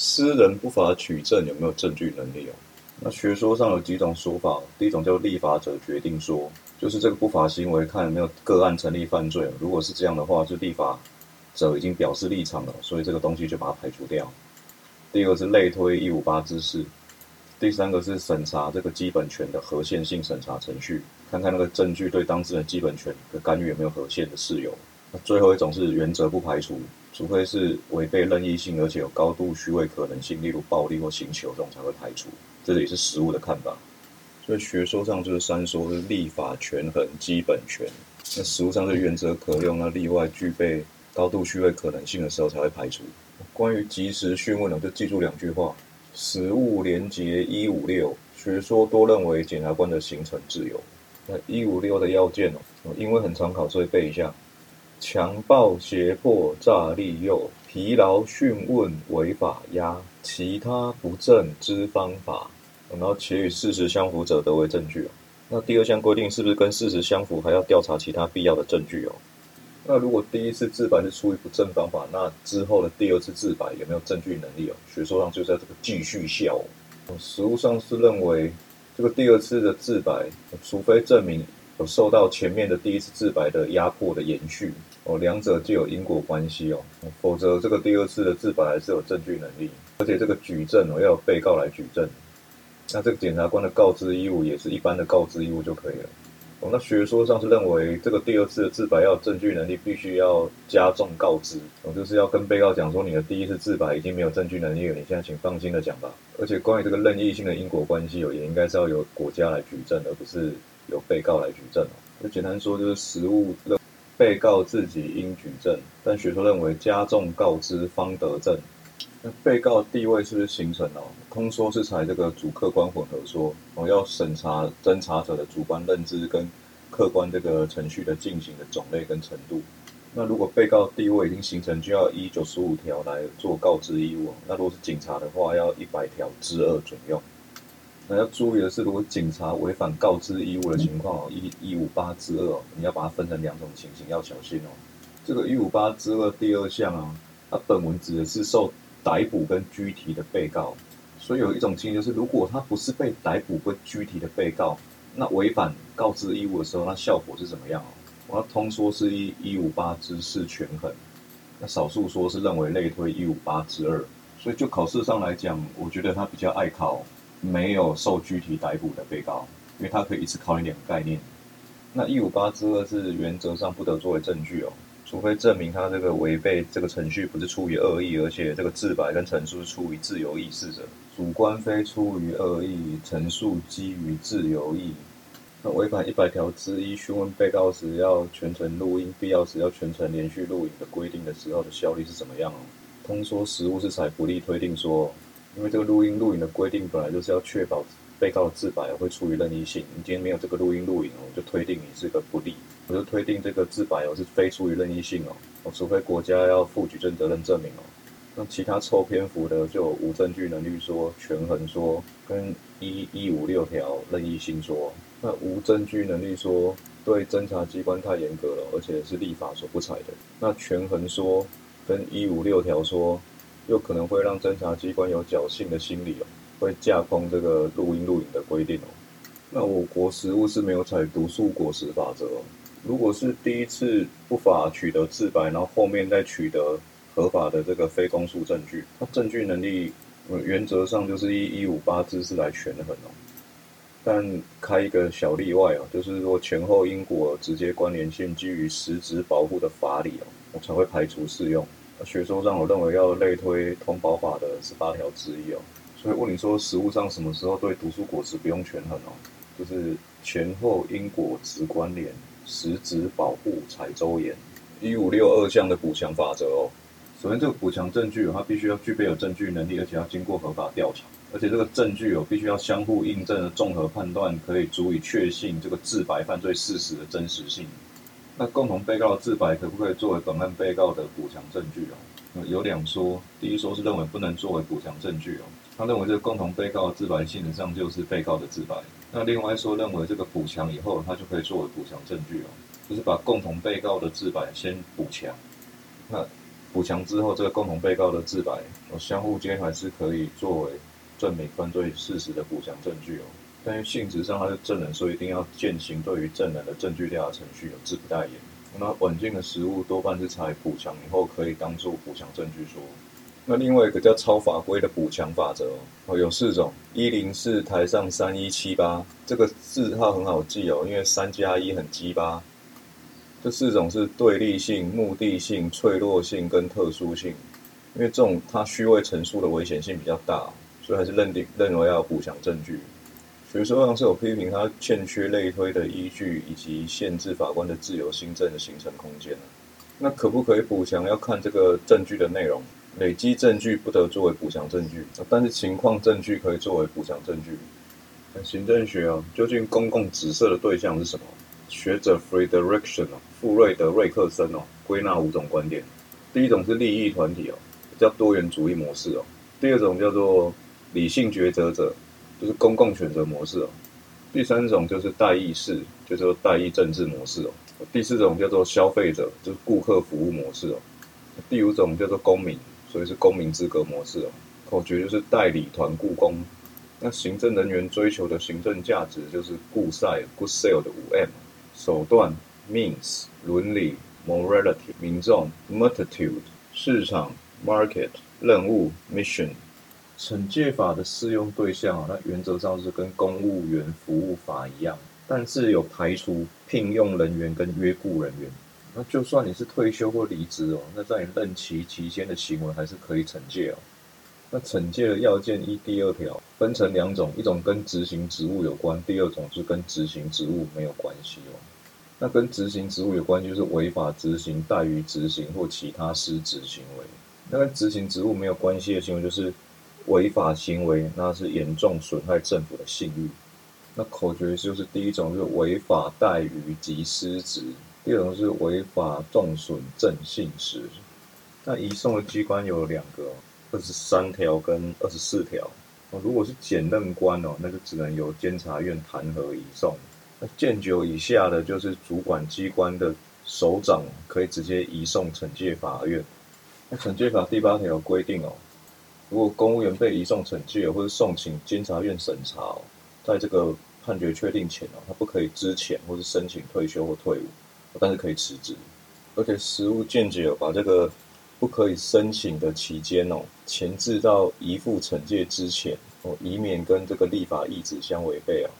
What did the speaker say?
私人不法取证有没有证据能力哦？那学说上有几种说法，第一种叫立法者决定说，就是这个不法行为看有没有个案成立犯罪，如果是这样的话，就立法者已经表示立场了，所以这个东西就把它排除掉。第二个是类推一五八之事，第三个是审查这个基本权的合宪性审查程序，看看那个证据对当事人基本权的干预有没有合宪的事由。那最后一种是原则不排除。除非是违背任意性，而且有高度虚伪可能性，例如暴力或刑求这种才会排除。这也是实务的看法。所以学说上就是三说：是立法权衡基本权。那实务上是原则可用，那例外具备高度虚伪可能性的时候才会排除。关于及时讯问呢，就记住两句话：实务连结一五六，学说多认为检察官的行程自由。那一五六的要件哦，因为很常考，所以背一下。强暴、胁迫、诈利诱、疲劳讯问、违法压、其他不正之方法，然后且与事实相符者得为证据哦。那第二项规定是不是跟事实相符，还要调查其他必要的证据哦？那如果第一次自白是出于不正方法，那之后的第二次自白有没有证据能力哦？学说上就在这个继续效。实务上是认为这个第二次的自白，除非证明。有受到前面的第一次自白的压迫的延续哦，两者就有因果关系哦，否则这个第二次的自白还是有证据能力，而且这个举证哦要有被告来举证，那这个检察官的告知义务也是一般的告知义务就可以了哦。那学说上是认为这个第二次的自白要有证据能力，必须要加重告知哦，就是要跟被告讲说你的第一次自白已经没有证据能力了，你现在请放心的讲吧。而且关于这个任意性的因果关系哦，也应该是要由国家来举证，而不是。由被告来举证哦，就简单说就是实务的被告自己应举证，但学说认为加重告知方得证。那被告地位是不是形成哦？通说是采这个主客观混合说哦，要审查侦查者的主观认知跟客观这个程序的进行的种类跟程度。那如果被告地位已经形成，就要依九十五条来做告知义务。那如果是警察的话，要一百条之二准用。那要注意的是，如果警察违反告知义务的情况哦，一一五八之二，你要把它分成两种情形，要小心哦。这个一五八之二第二项啊，它本文指的是受逮捕跟拘提的被告，所以有一种情形是，如果他不是被逮捕跟拘提的被告，那违反告知义务的时候，那效果是怎么样哦？我通说是一一五八之四权衡，那少数说是认为类推一五八之二，所以就考试上来讲，我觉得他比较爱考。没有受具体逮捕的被告，因为他可以一次考你两个概念。那一五八之二是原则上不得作为证据哦，除非证明他这个违背这个程序不是出于恶意，而且这个自白跟陈述是出于自由意识者，主观非出于恶意，陈述基于自由意。那违反一百条之一询问被告时要全程录音，必要时要全程连续录影的规定的时候的效力是怎么样哦？通说实物是采不利推定说。因为这个录音录影的规定本来就是要确保被告的自白会出于任意性。你今天没有这个录音录影哦，就推定你是个不利，我就推定这个自白哦是非出于任意性哦。哦，除非国家要负举证责任证明哦。那其他凑篇幅的就无证据能力说、权衡说跟一一五六条任意性说。那无证据能力说对侦查机关太严格了，而且是立法所不采的。那权衡说跟一五六条说。又可能会让侦查机关有侥幸的心理哦，会架空这个录音录影的规定哦。那我国实务是没有采毒素果实法则。如果是第一次不法取得自白，然后后面再取得合法的这个非公诉证据，那证据能力原则上就是一一五八之四来权衡哦。但开一个小例外啊，就是说前后因果直接关联性基于实质保护的法理哦，我才会排除适用。学说上，我认为要类推通宝法的十八条之一哦，所以问你说实物上什么时候对毒素果实不用权衡哦？就是前后因果直关联，实质保护采周延，一五六二项的补强法则哦。首先，这个补强证据它必须要具备有证据能力，而且要经过合法调查，而且这个证据哦必须要相互印证的综合判断，可以足以确信这个自白犯罪事实的真实性。那共同被告的自白可不可以作为本案被告的补强证据哦？有两说，第一说是认为不能作为补强证据哦，他认为这个共同被告的自白性质上就是被告的自白。那另外说认为这个补强以后，他就可以作为补强证据哦，就是把共同被告的自白先补强。那补强之后，这个共同被告的自白，相互间还是可以作为证明犯罪事实的补强证据哦。但是性质上他是证人，所以一定要践行对于证人的证据调查程序，有自不代言。那稳健的实物多半是采补强以后可以当做补强证据说。那另外一个叫超法规的补强法则哦，有四种：一零四台上三一七八，这个字号很好记哦，因为三加一很鸡巴。这四种是对立性、目的性、脆弱性跟特殊性，因为这种它虚伪陈述的危险性比较大，所以还是认定认为要补强证据。学说上是有批评他欠缺类推的依据，以及限制法官的自由新政的形成空间那可不可以补强，要看这个证据的内容。累积证据不得作为补强证据，但是情况证据可以作为补强证据。行政学啊，究竟公共指涉的对象是什么？学者 Frederickson 哦，富瑞德瑞克森哦，归纳五种观点。第一种是利益团体哦，叫多元主义模式哦。第二种叫做理性抉择者，就是公共选择模式哦。第三种就是代议式，就是代议政治模式哦。第四种叫做消费者，就是顾客服务模式哦。第五种叫做公民，所以是公民资格模式哦。口诀就是代理团雇工。那行政人员追求的行政价值就是顾赛 good sale 的五 M。手段 means 伦理 morality 民众 multitude 市场 market 任务 mission 惩戒法的适用对象，那原则上是跟公务员服务法一样，但是有排除聘用人员跟约雇人员。那就算你是退休或离职哦，那在你任期期间的行为还是可以惩戒哦。那惩戒的要件一第二条分成两种，一种跟执行职务有关，第二种是跟执行职务没有关系哦。那跟执行职务有关，就是违法执行、怠于执行或其他失职行为。那跟执行职务没有关系的行为，就是违法行为，那是严重损害政府的信誉。那口诀就是第一种是违法怠于及失职，第二种是违法重损正信实。那移送的机关有两个，二十三条跟二十四条。如果是检任官哦，那就只能由监察院弹劾移送。那建九以下的，就是主管机关的首长可以直接移送惩戒法院。那惩戒法第八条规定哦，如果公务员被移送惩戒或者送请监察院审查，在这个判决确定前哦，他不可以支前或是申请退休或退伍，但是可以辞职。而且实务见解把这个不可以申请的期间哦，前置到移付惩戒之前哦，以免跟这个立法意志相违背哦。